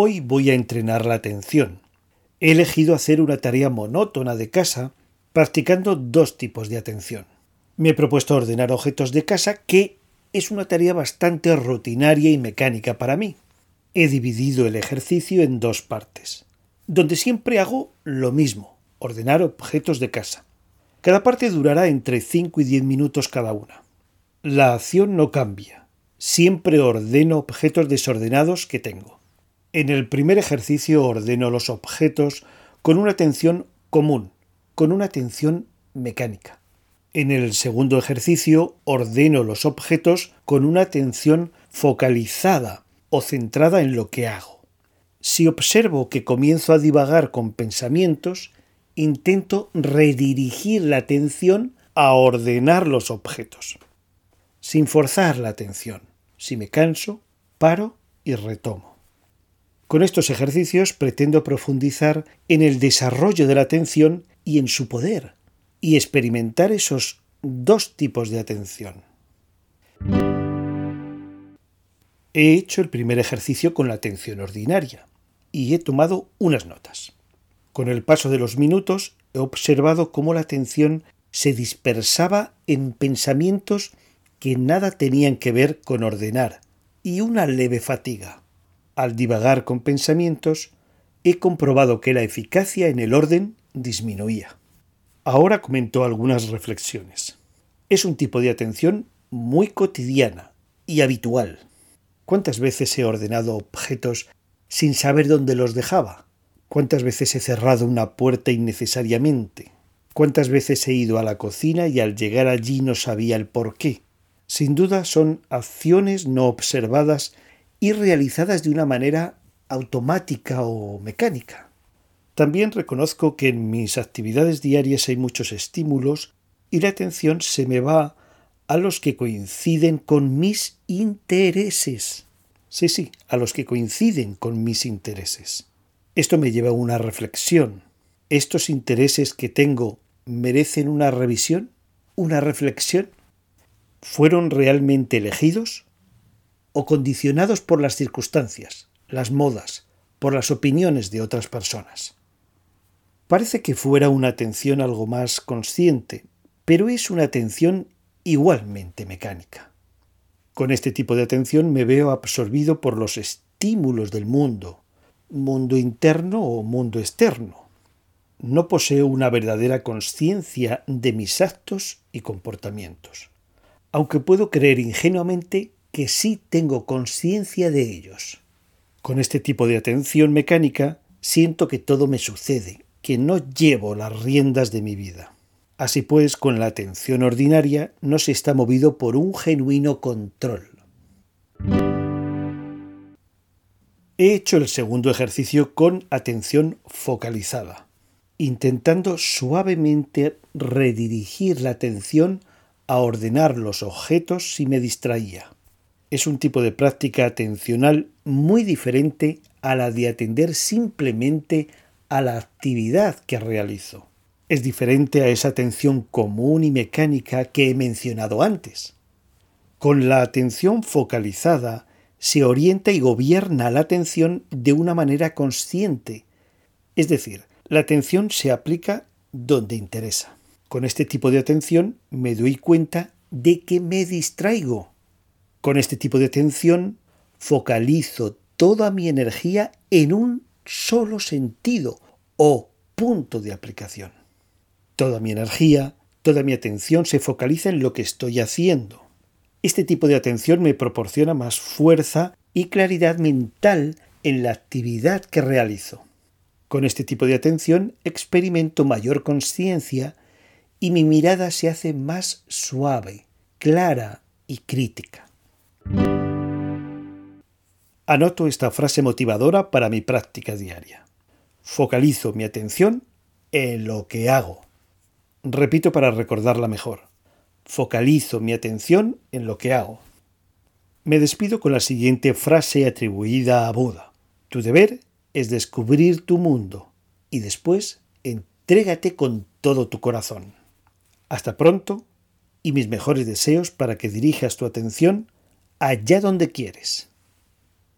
Hoy voy a entrenar la atención. He elegido hacer una tarea monótona de casa practicando dos tipos de atención. Me he propuesto ordenar objetos de casa que es una tarea bastante rutinaria y mecánica para mí. He dividido el ejercicio en dos partes, donde siempre hago lo mismo, ordenar objetos de casa. Cada parte durará entre 5 y 10 minutos cada una. La acción no cambia. Siempre ordeno objetos desordenados que tengo. En el primer ejercicio ordeno los objetos con una atención común, con una atención mecánica. En el segundo ejercicio ordeno los objetos con una atención focalizada o centrada en lo que hago. Si observo que comienzo a divagar con pensamientos, intento redirigir la atención a ordenar los objetos, sin forzar la atención. Si me canso, paro y retomo. Con estos ejercicios pretendo profundizar en el desarrollo de la atención y en su poder, y experimentar esos dos tipos de atención. He hecho el primer ejercicio con la atención ordinaria y he tomado unas notas. Con el paso de los minutos he observado cómo la atención se dispersaba en pensamientos que nada tenían que ver con ordenar y una leve fatiga. Al divagar con pensamientos, he comprobado que la eficacia en el orden disminuía. Ahora comento algunas reflexiones. Es un tipo de atención muy cotidiana y habitual. ¿Cuántas veces he ordenado objetos sin saber dónde los dejaba? ¿Cuántas veces he cerrado una puerta innecesariamente? ¿Cuántas veces he ido a la cocina y al llegar allí no sabía el por qué? Sin duda son acciones no observadas y realizadas de una manera automática o mecánica. También reconozco que en mis actividades diarias hay muchos estímulos y la atención se me va a los que coinciden con mis intereses. Sí, sí, a los que coinciden con mis intereses. Esto me lleva a una reflexión. ¿Estos intereses que tengo merecen una revisión? ¿Una reflexión? ¿Fueron realmente elegidos? ¿O condicionados por las circunstancias, las modas, por las opiniones de otras personas? Parece que fuera una atención algo más consciente, pero es una atención igualmente mecánica. Con este tipo de atención me veo absorbido por los estímulos del mundo, mundo interno o mundo externo. No poseo una verdadera conciencia de mis actos y comportamientos, aunque puedo creer ingenuamente que sí tengo conciencia de ellos. Con este tipo de atención mecánica siento que todo me sucede, que no llevo las riendas de mi vida. Así pues, con la atención ordinaria no se está movido por un genuino control. He hecho el segundo ejercicio con atención focalizada, intentando suavemente redirigir la atención a ordenar los objetos si me distraía. Es un tipo de práctica atencional muy diferente a la de atender simplemente a la actividad que realizo. Es diferente a esa atención común y mecánica que he mencionado antes. Con la atención focalizada, se orienta y gobierna la atención de una manera consciente. Es decir, la atención se aplica donde interesa. Con este tipo de atención me doy cuenta de que me distraigo. Con este tipo de atención focalizo toda mi energía en un solo sentido o punto de aplicación. Toda mi energía, toda mi atención se focaliza en lo que estoy haciendo. Este tipo de atención me proporciona más fuerza y claridad mental en la actividad que realizo. Con este tipo de atención experimento mayor conciencia y mi mirada se hace más suave, clara y crítica. Anoto esta frase motivadora para mi práctica diaria. Focalizo mi atención en lo que hago. Repito para recordarla mejor focalizo mi atención en lo que hago. Me despido con la siguiente frase atribuida a Buda. Tu deber es descubrir tu mundo y después entrégate con todo tu corazón. Hasta pronto y mis mejores deseos para que dirijas tu atención allá donde quieres.